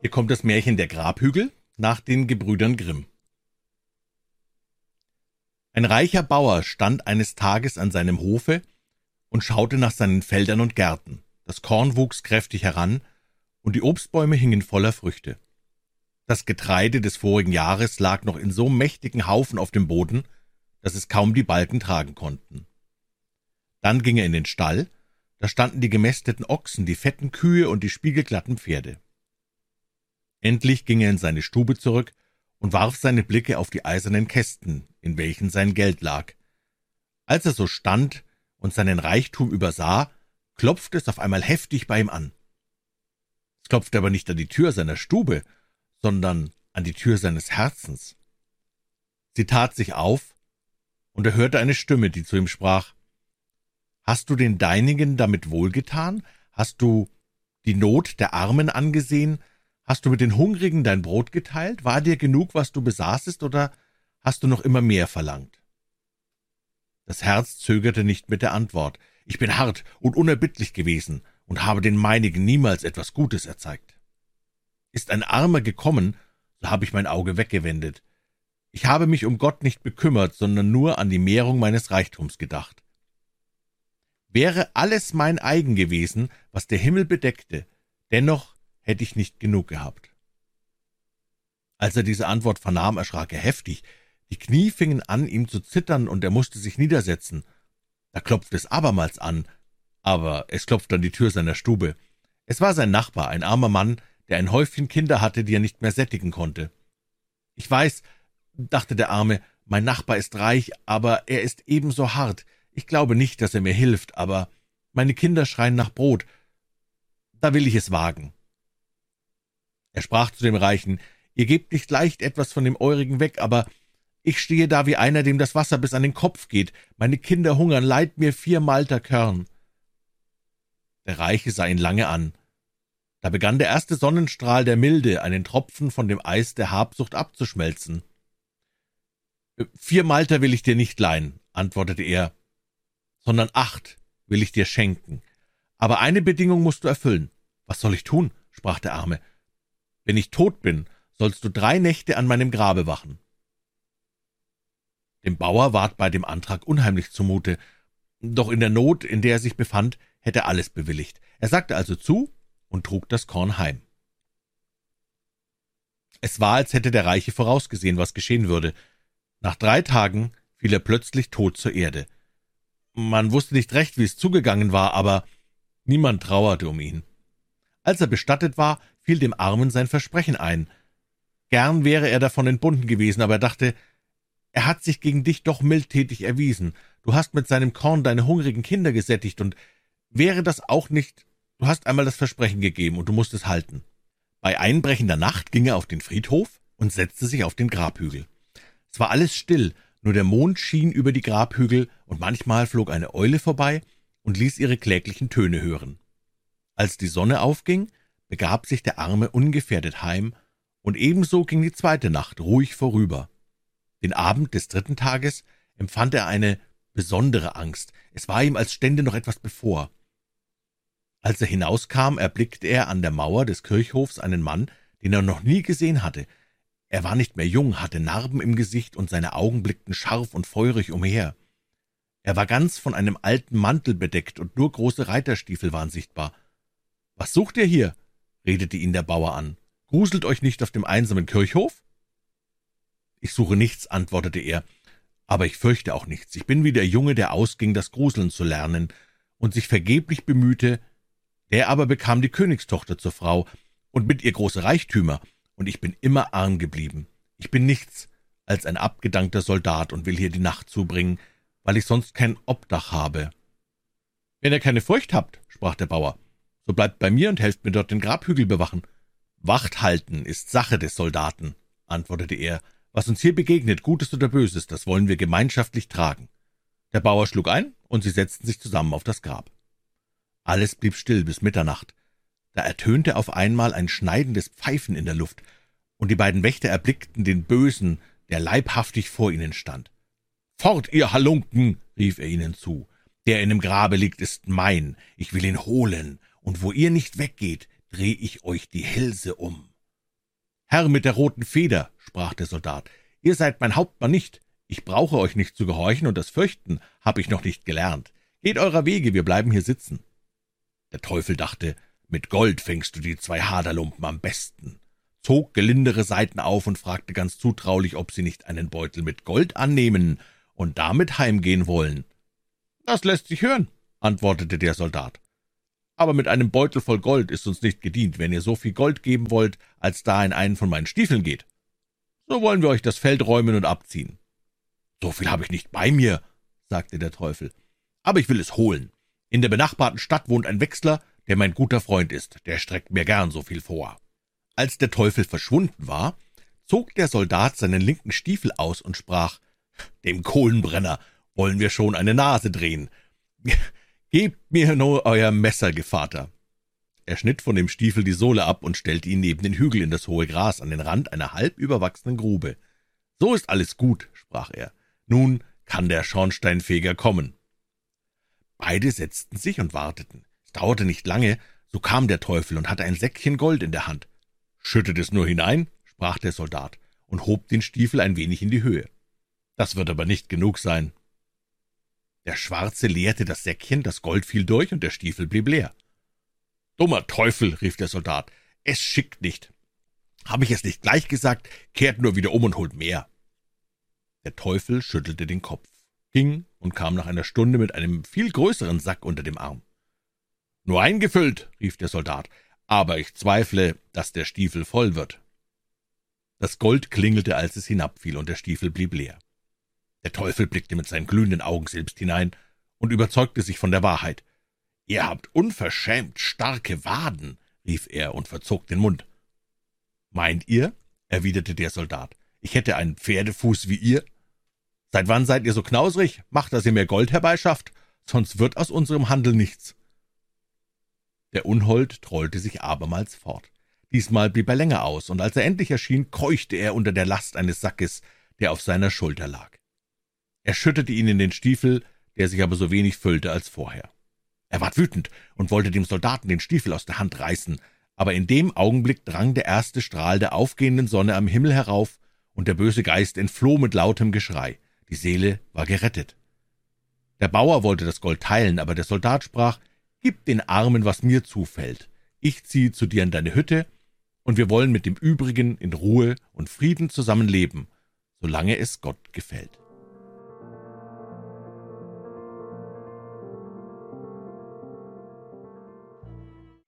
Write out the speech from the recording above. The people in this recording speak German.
Hier kommt das Märchen der Grabhügel nach den Gebrüdern Grimm. Ein reicher Bauer stand eines Tages an seinem Hofe und schaute nach seinen Feldern und Gärten. Das Korn wuchs kräftig heran, und die Obstbäume hingen voller Früchte. Das Getreide des vorigen Jahres lag noch in so mächtigen Haufen auf dem Boden, dass es kaum die Balken tragen konnten. Dann ging er in den Stall, da standen die gemästeten Ochsen, die fetten Kühe und die spiegelglatten Pferde. Endlich ging er in seine Stube zurück und warf seine Blicke auf die eisernen Kästen, in welchen sein Geld lag. Als er so stand und seinen Reichtum übersah, klopfte es auf einmal heftig bei ihm an. Es klopfte aber nicht an die Tür seiner Stube, sondern an die Tür seines Herzens. Sie tat sich auf, und er hörte eine Stimme, die zu ihm sprach Hast du den Deinigen damit wohlgetan? Hast du die Not der Armen angesehen? Hast du mit den Hungrigen dein Brot geteilt? War dir genug, was du besaßest, oder hast du noch immer mehr verlangt? Das Herz zögerte nicht mit der Antwort. Ich bin hart und unerbittlich gewesen und habe den meinigen niemals etwas Gutes erzeigt. Ist ein Armer gekommen, so habe ich mein Auge weggewendet. Ich habe mich um Gott nicht bekümmert, sondern nur an die Mehrung meines Reichtums gedacht. Wäre alles mein eigen gewesen, was der Himmel bedeckte, dennoch hätte ich nicht genug gehabt. Als er diese Antwort vernahm, erschrak er heftig. Die Knie fingen an, ihm zu zittern, und er musste sich niedersetzen. Da klopfte es abermals an, aber es klopfte an die Tür seiner Stube. Es war sein Nachbar, ein armer Mann, der ein Häufchen Kinder hatte, die er nicht mehr sättigen konnte. Ich weiß, dachte der Arme, mein Nachbar ist reich, aber er ist ebenso hart. Ich glaube nicht, dass er mir hilft, aber meine Kinder schreien nach Brot. Da will ich es wagen. Er sprach zu dem Reichen, Ihr gebt nicht leicht etwas von dem Eurigen weg, aber ich stehe da wie einer, dem das Wasser bis an den Kopf geht. Meine Kinder hungern, leiht mir vier Malter Körn. Der Reiche sah ihn lange an. Da begann der erste Sonnenstrahl der Milde, einen Tropfen von dem Eis der Habsucht abzuschmelzen. Vier Malter will ich dir nicht leihen, antwortete er, sondern acht will ich dir schenken. Aber eine Bedingung musst du erfüllen. Was soll ich tun? sprach der Arme. Wenn ich tot bin, sollst du drei Nächte an meinem Grabe wachen. Dem Bauer ward bei dem Antrag unheimlich zumute, doch in der Not, in der er sich befand, hätte er alles bewilligt. Er sagte also zu und trug das Korn heim. Es war, als hätte der Reiche vorausgesehen, was geschehen würde. Nach drei Tagen fiel er plötzlich tot zur Erde. Man wusste nicht recht, wie es zugegangen war, aber niemand trauerte um ihn. Als er bestattet war, fiel dem Armen sein Versprechen ein. Gern wäre er davon entbunden gewesen, aber er dachte, er hat sich gegen dich doch mildtätig erwiesen. Du hast mit seinem Korn deine hungrigen Kinder gesättigt, und wäre das auch nicht, du hast einmal das Versprechen gegeben, und du musst es halten. Bei einbrechender Nacht ging er auf den Friedhof und setzte sich auf den Grabhügel. Es war alles still, nur der Mond schien über die Grabhügel, und manchmal flog eine Eule vorbei und ließ ihre kläglichen Töne hören. Als die Sonne aufging, begab sich der Arme ungefährdet heim, und ebenso ging die zweite Nacht ruhig vorüber. Den Abend des dritten Tages empfand er eine besondere Angst. Es war ihm, als stände noch etwas bevor. Als er hinauskam, erblickte er an der Mauer des Kirchhofs einen Mann, den er noch nie gesehen hatte. Er war nicht mehr jung, hatte Narben im Gesicht und seine Augen blickten scharf und feurig umher. Er war ganz von einem alten Mantel bedeckt und nur große Reiterstiefel waren sichtbar. Was sucht ihr hier? redete ihn der Bauer an. Gruselt euch nicht auf dem einsamen Kirchhof? Ich suche nichts, antwortete er, aber ich fürchte auch nichts. Ich bin wie der Junge, der ausging, das Gruseln zu lernen und sich vergeblich bemühte, der aber bekam die Königstochter zur Frau und mit ihr große Reichtümer, und ich bin immer arm geblieben. Ich bin nichts als ein abgedankter Soldat und will hier die Nacht zubringen, weil ich sonst kein Obdach habe. Wenn ihr keine Furcht habt, sprach der Bauer, so bleibt bei mir und helft mir dort den Grabhügel bewachen. Wacht halten ist Sache des Soldaten, antwortete er. Was uns hier begegnet, Gutes oder Böses, das wollen wir gemeinschaftlich tragen. Der Bauer schlug ein, und sie setzten sich zusammen auf das Grab. Alles blieb still bis Mitternacht. Da ertönte auf einmal ein schneidendes Pfeifen in der Luft, und die beiden Wächter erblickten den Bösen, der leibhaftig vor ihnen stand. Fort, ihr Halunken, rief er ihnen zu. Der in dem Grabe liegt, ist mein. Ich will ihn holen, und wo ihr nicht weggeht, dreh ich euch die Hälse um. Herr mit der roten Feder, sprach der Soldat, ihr seid mein Hauptmann nicht. Ich brauche euch nicht zu gehorchen, und das Fürchten habe ich noch nicht gelernt. Geht eurer Wege, wir bleiben hier sitzen. Der Teufel dachte, mit Gold fängst du die zwei Haderlumpen am besten, zog gelindere Seiten auf und fragte ganz zutraulich, ob sie nicht einen Beutel mit Gold annehmen und damit heimgehen wollen. Das lässt sich hören, antwortete der Soldat aber mit einem Beutel voll Gold ist uns nicht gedient, wenn ihr so viel Gold geben wollt, als da in einen von meinen Stiefeln geht. So wollen wir euch das Feld räumen und abziehen. So viel habe ich nicht bei mir, sagte der Teufel, aber ich will es holen. In der benachbarten Stadt wohnt ein Wechsler, der mein guter Freund ist, der streckt mir gern so viel vor. Als der Teufel verschwunden war, zog der Soldat seinen linken Stiefel aus und sprach, dem Kohlenbrenner wollen wir schon eine Nase drehen. Gebt mir nur euer Messer, Gevater. Er schnitt von dem Stiefel die Sohle ab und stellte ihn neben den Hügel in das hohe Gras an den Rand einer halb überwachsenen Grube. So ist alles gut, sprach er. Nun kann der Schornsteinfeger kommen. Beide setzten sich und warteten. Es dauerte nicht lange, so kam der Teufel und hatte ein Säckchen Gold in der Hand. Schüttet es nur hinein, sprach der Soldat und hob den Stiefel ein wenig in die Höhe. Das wird aber nicht genug sein. Der Schwarze leerte das Säckchen, das Gold fiel durch, und der Stiefel blieb leer. Dummer Teufel, rief der Soldat, es schickt nicht. Habe ich es nicht gleich gesagt, kehrt nur wieder um und holt mehr. Der Teufel schüttelte den Kopf, ging und kam nach einer Stunde mit einem viel größeren Sack unter dem Arm. Nur eingefüllt, rief der Soldat, aber ich zweifle, dass der Stiefel voll wird. Das Gold klingelte, als es hinabfiel, und der Stiefel blieb leer. Der Teufel blickte mit seinen glühenden Augen selbst hinein und überzeugte sich von der Wahrheit. Ihr habt unverschämt starke Waden, rief er und verzog den Mund. Meint ihr, erwiderte der Soldat, ich hätte einen Pferdefuß wie ihr? Seit wann seid ihr so knausrig? Macht, dass ihr mehr Gold herbeischafft, sonst wird aus unserem Handel nichts. Der Unhold trollte sich abermals fort. Diesmal blieb er länger aus, und als er endlich erschien, keuchte er unter der Last eines Sackes, der auf seiner Schulter lag. Er schüttete ihn in den Stiefel, der sich aber so wenig füllte als vorher. Er ward wütend und wollte dem Soldaten den Stiefel aus der Hand reißen, aber in dem Augenblick drang der erste Strahl der aufgehenden Sonne am Himmel herauf, und der böse Geist entfloh mit lautem Geschrei. Die Seele war gerettet. Der Bauer wollte das Gold teilen, aber der Soldat sprach, Gib den Armen, was mir zufällt. Ich ziehe zu dir in deine Hütte, und wir wollen mit dem übrigen in Ruhe und Frieden zusammenleben, solange es Gott gefällt.